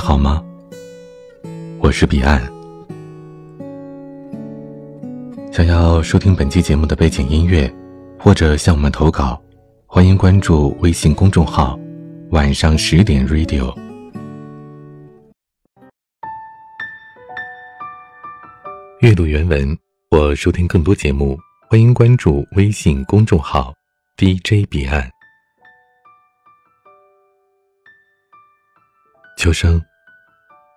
好吗？我是彼岸。想要收听本期节目的背景音乐，或者向我们投稿，欢迎关注微信公众号“晚上十点 Radio”。阅读原文或收听更多节目，欢迎关注微信公众号 “DJ 彼岸”。秋生，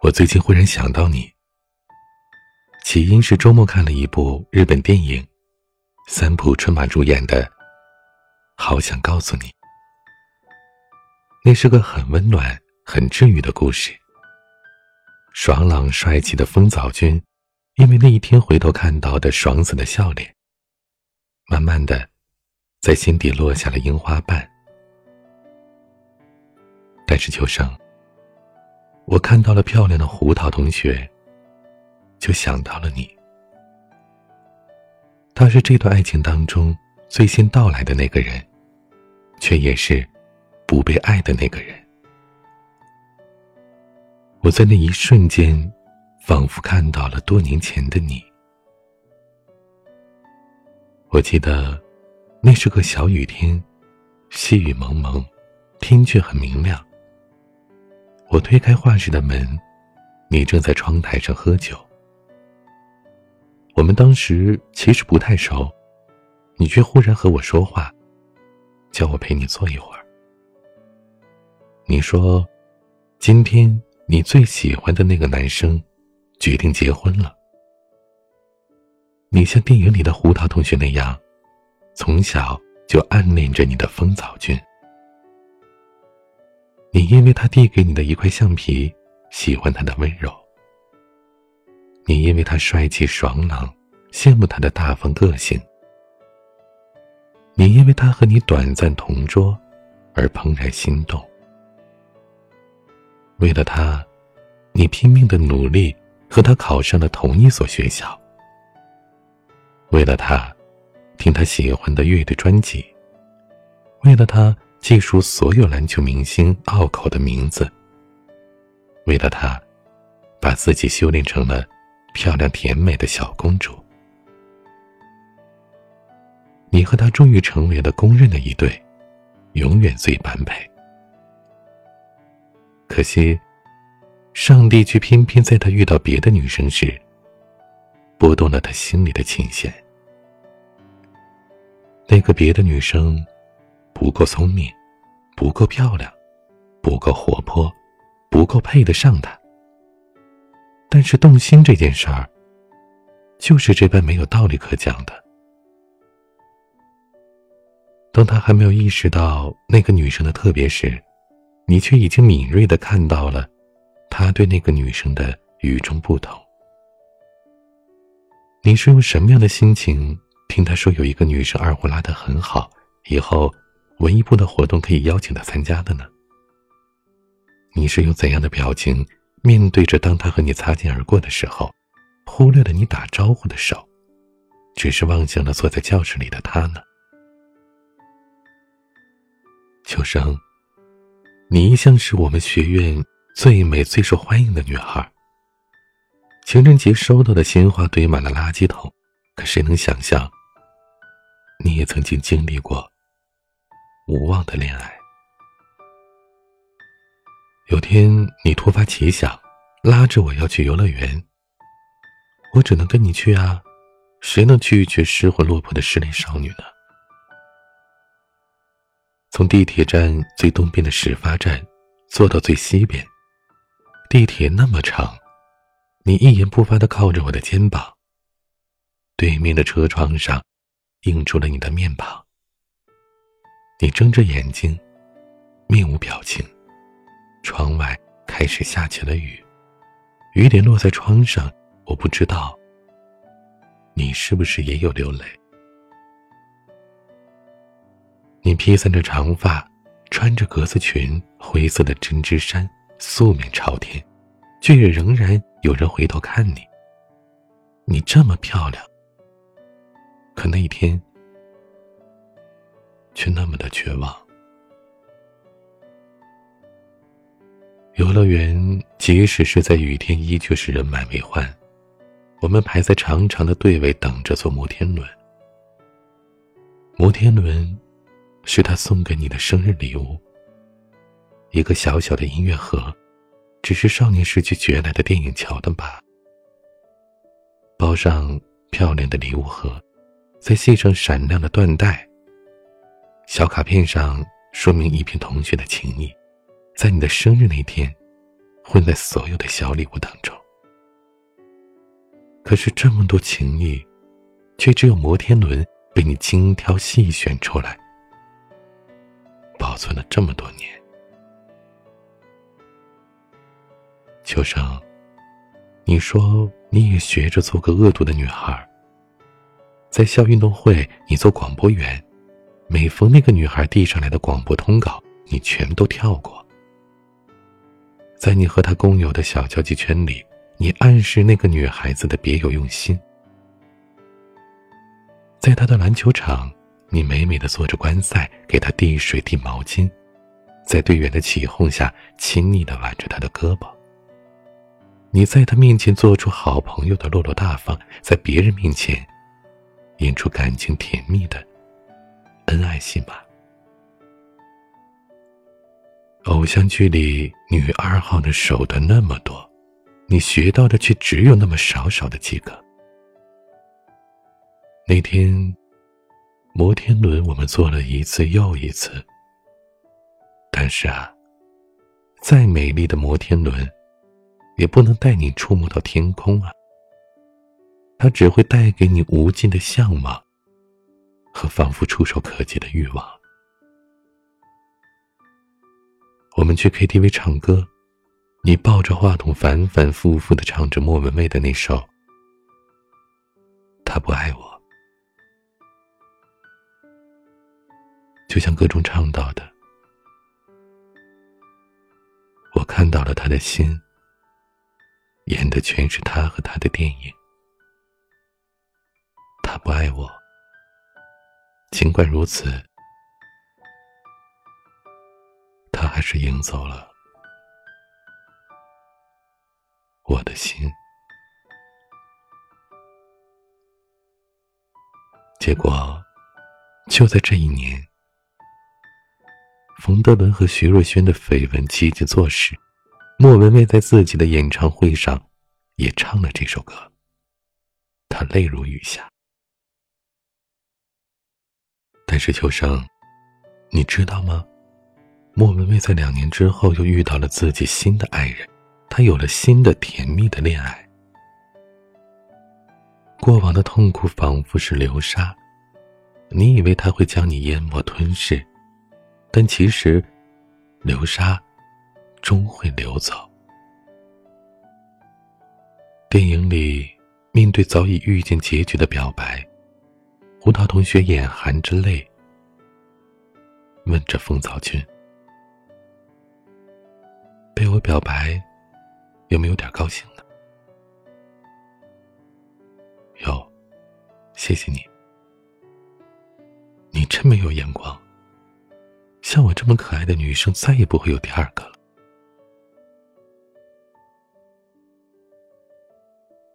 我最近忽然想到你。起因是周末看了一部日本电影，三浦春马主演的《好想告诉你》。那是个很温暖、很治愈的故事。爽朗帅气的风早君，因为那一天回头看到的爽死的笑脸，慢慢的，在心底落下了樱花瓣。但是秋生。我看到了漂亮的胡桃同学，就想到了你。他是这段爱情当中最先到来的那个人，却也是不被爱的那个人。我在那一瞬间，仿佛看到了多年前的你。我记得，那是个小雨天，细雨蒙蒙，天却很明亮。我推开画室的门，你正在窗台上喝酒。我们当时其实不太熟，你却忽然和我说话，叫我陪你坐一会儿。你说，今天你最喜欢的那个男生决定结婚了。你像电影里的胡桃同学那样，从小就暗恋着你的风早君。你因为他递给你的一块橡皮，喜欢他的温柔；你因为他帅气爽朗，羡慕他的大方个性；你因为他和你短暂同桌，而怦然心动。为了他，你拼命的努力，和他考上了同一所学校；为了他，听他喜欢的乐队专辑；为了他。记熟所有篮球明星拗口的名字。为了他，把自己修炼成了漂亮甜美的小公主。你和他终于成为了公认的一对，永远最般配。可惜，上帝却偏偏在他遇到别的女生时，拨动了他心里的琴弦。那个别的女生。不够聪明，不够漂亮，不够活泼，不够配得上他。但是动心这件事儿，就是这般没有道理可讲的。当他还没有意识到那个女生的特别时，你却已经敏锐的看到了他对那个女生的与众不同。你是用什么样的心情听他说有一个女生二胡拉得很好，以后？文艺部的活动可以邀请他参加的呢。你是用怎样的表情面对着当他和你擦肩而过的时候，忽略了你打招呼的手，只是望向了坐在教室里的他呢？秋生，你一向是我们学院最美、最受欢迎的女孩。情人节收到的鲜花堆满了垃圾桶，可谁能想象，你也曾经经历过？无望的恋爱。有天你突发奇想，拉着我要去游乐园。我只能跟你去啊，谁能拒绝失魂落魄的失恋少女呢？从地铁站最东边的始发站坐到最西边，地铁那么长，你一言不发的靠着我的肩膀。对面的车窗上映出了你的面庞。你睁着眼睛，面无表情。窗外开始下起了雨，雨点落在窗上，我不知道你是不是也有流泪。你披散着长发，穿着格子裙，灰色的针织衫，素面朝天，却也仍然有人回头看你。你这么漂亮，可那一天。却那么的绝望。游乐园即使是在雨天，依旧是人满为患。我们排在长长的队尾，等着坐摩天轮。摩天轮是他送给你的生日礼物。一个小小的音乐盒，只是少年时期学来的电影桥段吧。包上漂亮的礼物盒，再系上闪亮的缎带。小卡片上说明一片同学的情谊。在你的生日那天，混在所有的小礼物当中。可是这么多情谊，却只有摩天轮被你精挑细选出来，保存了这么多年。秋生，你说你也学着做个恶毒的女孩，在校运动会你做广播员，每逢那个女孩递上来的广播通稿，你全都跳过。在你和他共有的小交际圈里，你暗示那个女孩子的别有用心。在他的篮球场，你美美的做着观赛，给他递水递毛巾，在队员的起哄下，亲昵的挽着他的胳膊。你在他面前做出好朋友的落落大方，在别人面前，演出感情甜蜜的恩爱戏码。偶像剧里女二号的手段那么多，你学到的却只有那么少少的几个。那天，摩天轮我们坐了一次又一次，但是啊，再美丽的摩天轮，也不能带你触摸到天空啊。它只会带给你无尽的向往，和仿佛触手可及的欲望。我们去 KTV 唱歌，你抱着话筒反反复复的唱着莫文蔚的那首《他不爱我》，就像歌中唱到的：“我看到了他的心，演的全是他和他的电影。他不爱我，尽管如此。”他还是赢走了我的心。结果，就在这一年，冯德伦和徐若瑄的绯闻期间做时，莫文蔚在自己的演唱会上也唱了这首歌，她泪如雨下。但是秋生，你知道吗？莫文蔚在两年之后又遇到了自己新的爱人，她有了新的甜蜜的恋爱。过往的痛苦仿佛是流沙，你以为他会将你淹没吞噬，但其实，流沙终会流走。电影里，面对早已预见结局的表白，胡桃同学眼含着泪，问着风早君。被我表白，有没有点高兴呢？有，谢谢你。你真没有眼光。像我这么可爱的女生，再也不会有第二个了。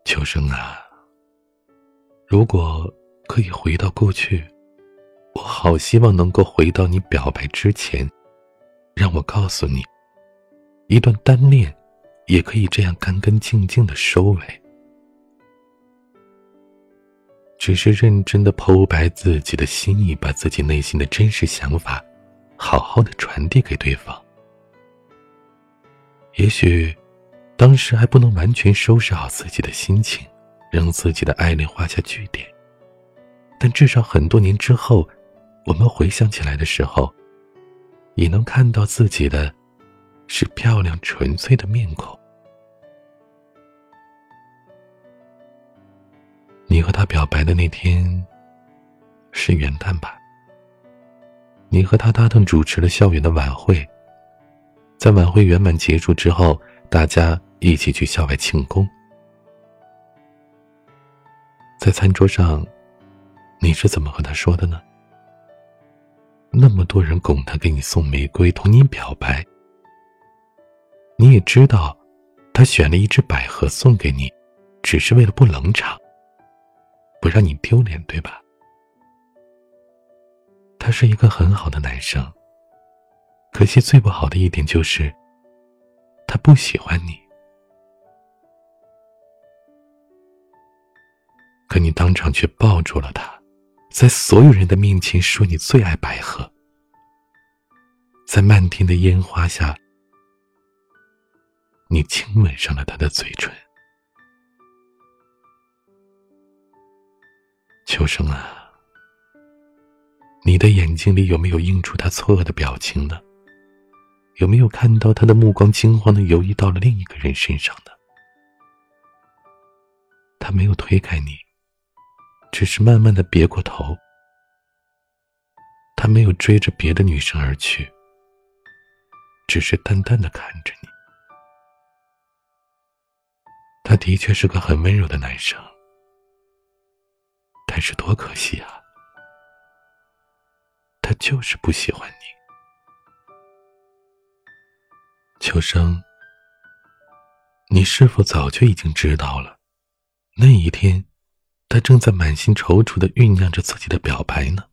秋生啊，如果可以回到过去，我好希望能够回到你表白之前，让我告诉你。一段单恋，也可以这样干干净净的收尾。只是认真的剖白自己的心意，把自己内心的真实想法，好好的传递给对方。也许，当时还不能完全收拾好自己的心情，让自己的爱恋画下句点。但至少很多年之后，我们回想起来的时候，也能看到自己的。是漂亮纯粹的面孔。你和他表白的那天是元旦吧？你和他搭档主持了校园的晚会，在晚会圆满结束之后，大家一起去校外庆功。在餐桌上，你是怎么和他说的呢？那么多人拱他给你送玫瑰，同你表白。你也知道，他选了一只百合送给你，只是为了不冷场，不让你丢脸，对吧？他是一个很好的男生，可惜最不好的一点就是，他不喜欢你。可你当场却抱住了他，在所有人的面前说你最爱百合，在漫天的烟花下，你亲吻上了他的嘴唇。秋生啊，你的眼睛里有没有映出他错愕的表情呢？有没有看到他的目光惊慌的游移到了另一个人身上呢？他没有推开你。只是慢慢的别过头，他没有追着别的女生而去，只是淡淡的看着你。他的确是个很温柔的男生，但是多可惜啊，他就是不喜欢你。秋生，你是否早就已经知道了，那一天？他正在满心踌躇的酝酿着自己的表白呢。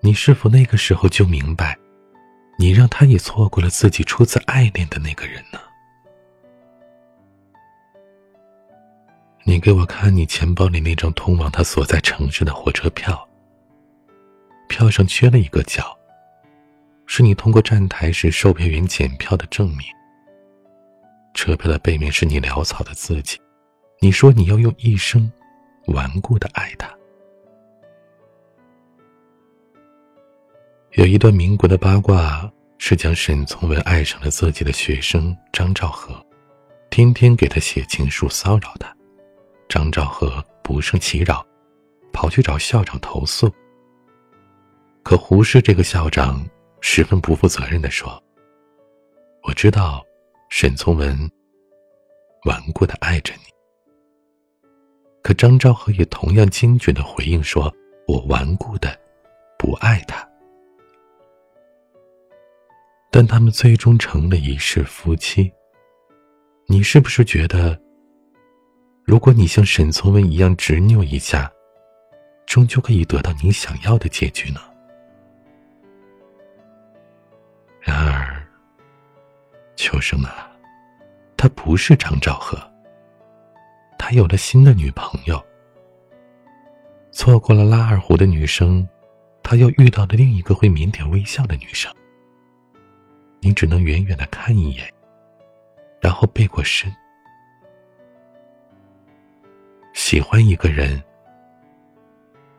你是否那个时候就明白，你让他也错过了自己初次爱恋的那个人呢？你给我看你钱包里那张通往他所在城市的火车票，票上缺了一个角，是你通过站台时售票员检票的证明。车票的背面是你潦草的字迹。你说你要用一生顽固的爱他。有一段民国的八卦是讲沈从文爱上了自己的学生张兆和，天天给他写情书骚扰他。张兆和不胜其扰，跑去找校长投诉。可胡适这个校长十分不负责任的说：“我知道沈从文顽固的爱着你。”可张兆和也同样坚决的回应说：“我顽固的不爱他。”但他们最终成了一世夫妻。你是不是觉得，如果你像沈从文一样执拗一下，终究可以得到你想要的结局呢？然而，秋生啊，他不是张兆和。他有了新的女朋友，错过了拉二胡的女生，他又遇到了另一个会腼腆微笑的女生。你只能远远的看一眼，然后背过身。喜欢一个人，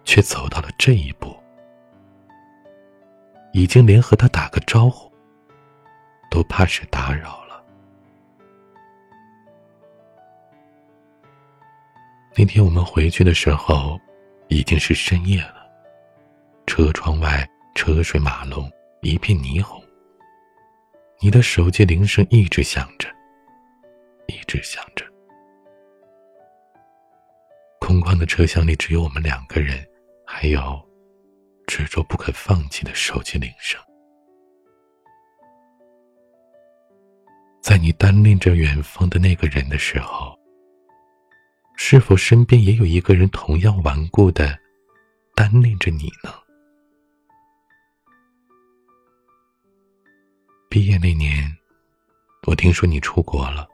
却走到了这一步，已经连和他打个招呼，都怕是打扰。那天我们回去的时候，已经是深夜了。车窗外车水马龙，一片霓虹。你的手机铃声一直响着，一直响着。空旷的车厢里只有我们两个人，还有执着不肯放弃的手机铃声。在你单恋着远方的那个人的时候。是否身边也有一个人同样顽固的单恋着你呢？毕业那年，我听说你出国了。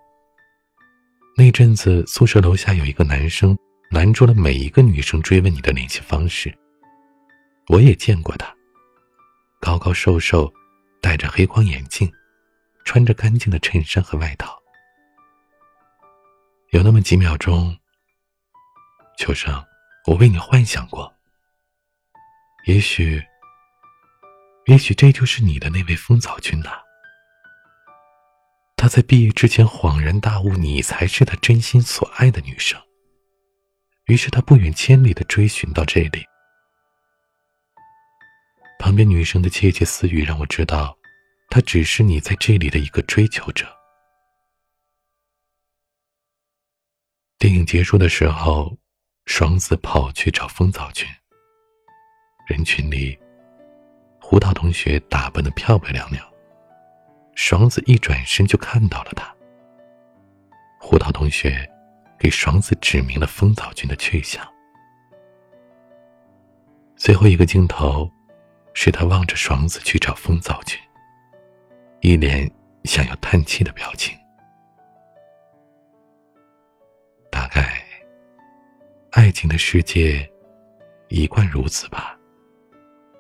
那阵子，宿舍楼下有一个男生拦住了每一个女生追问你的联系方式。我也见过他，高高瘦瘦，戴着黑框眼镜，穿着干净的衬衫和外套。有那么几秒钟。秋生，我为你幻想过。也许，也许这就是你的那位风早君呐。他在毕业之前恍然大悟，你才是他真心所爱的女生。于是他不远千里的追寻到这里。旁边女生的窃窃私语让我知道，他只是你在这里的一个追求者。电影结束的时候。双子跑去找风早君。人群里，胡桃同学打扮的漂漂亮亮，爽子一转身就看到了他。胡桃同学给爽子指明了风早君的去向。最后一个镜头，是他望着爽子去找风早君，一脸想要叹气的表情。爱情的世界一贯如此吧，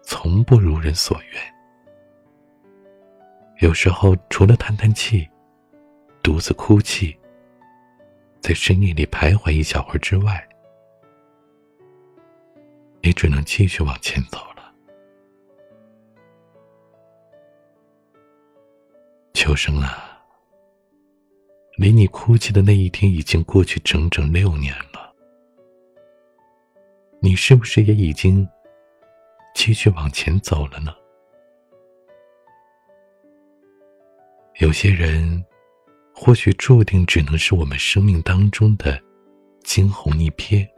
从不如人所愿。有时候，除了叹叹气，独自哭泣，在深夜里徘徊一小会儿之外，也只能继续往前走了。秋生啊，离你哭泣的那一天已经过去整整六年了，你是不是也已经继续往前走了呢？有些人，或许注定只能是我们生命当中的惊鸿一瞥。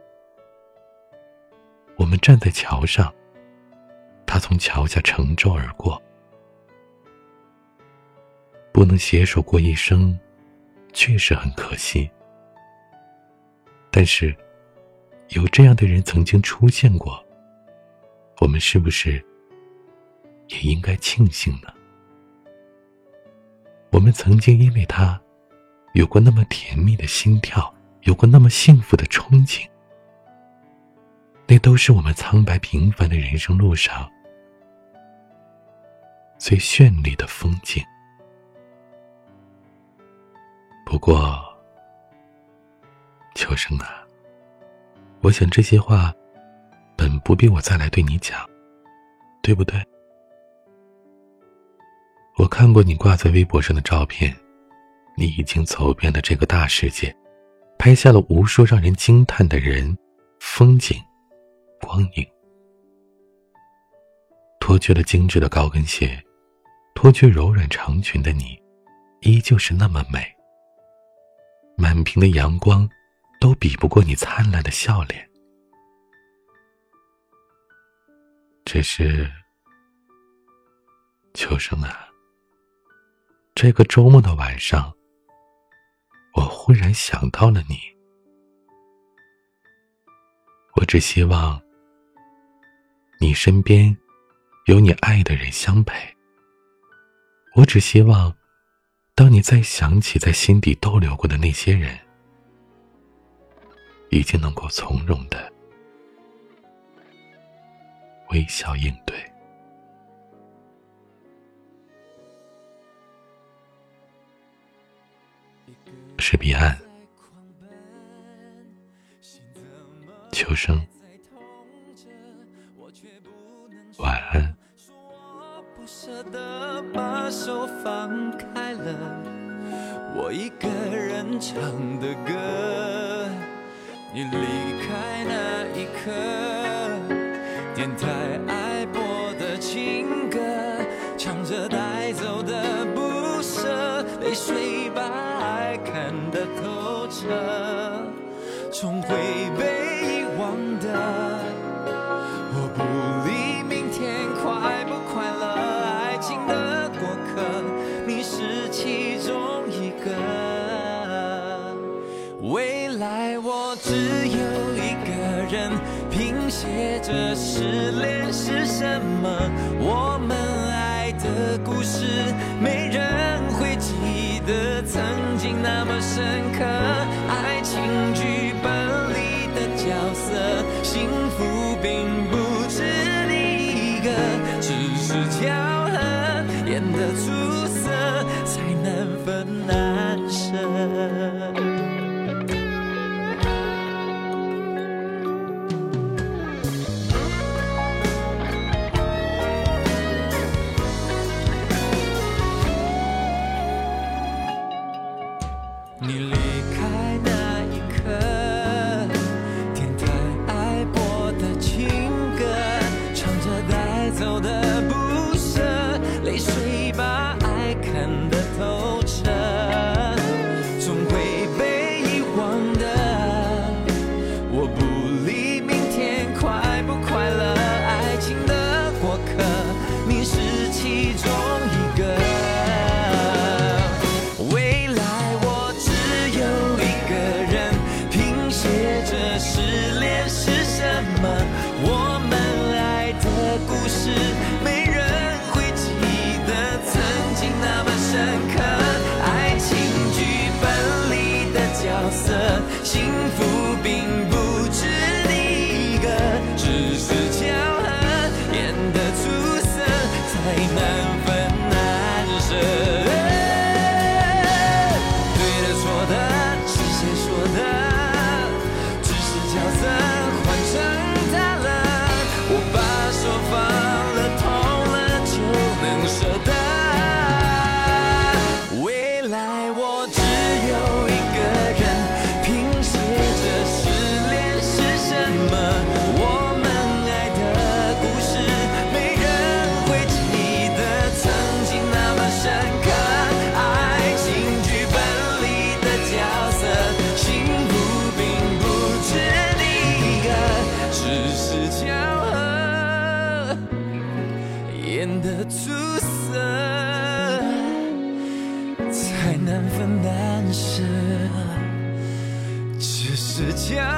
我们站在桥上，他从桥下乘舟而过，不能携手过一生，确实很可惜。但是，有这样的人曾经出现过，我们是不是也应该庆幸呢？我们曾经因为他，有过那么甜蜜的心跳，有过那么幸福的憧憬。那都是我们苍白平凡的人生路上最绚丽的风景。不过，秋生啊，我想这些话本不必我再来对你讲，对不对？我看过你挂在微博上的照片，你已经走遍了这个大世界，拍下了无数让人惊叹的人、风景。光影，脱去了精致的高跟鞋，脱去柔软长裙的你，依旧是那么美。满屏的阳光，都比不过你灿烂的笑脸。只是，秋生啊，这个周末的晚上，我忽然想到了你。我只希望。你身边有你爱的人相陪。我只希望，当你再想起在心底逗留过的那些人，已经能够从容的微笑应对。是彼岸，秋生。晚安说不舍得把手放开了我一个人唱的歌你离开那一刻电台爱播的情歌唱着带走的不舍泪水把爱看得透彻。终会被拼写着失恋是什么？我们爱的故事，没人会记得曾经那么深刻。爱情家。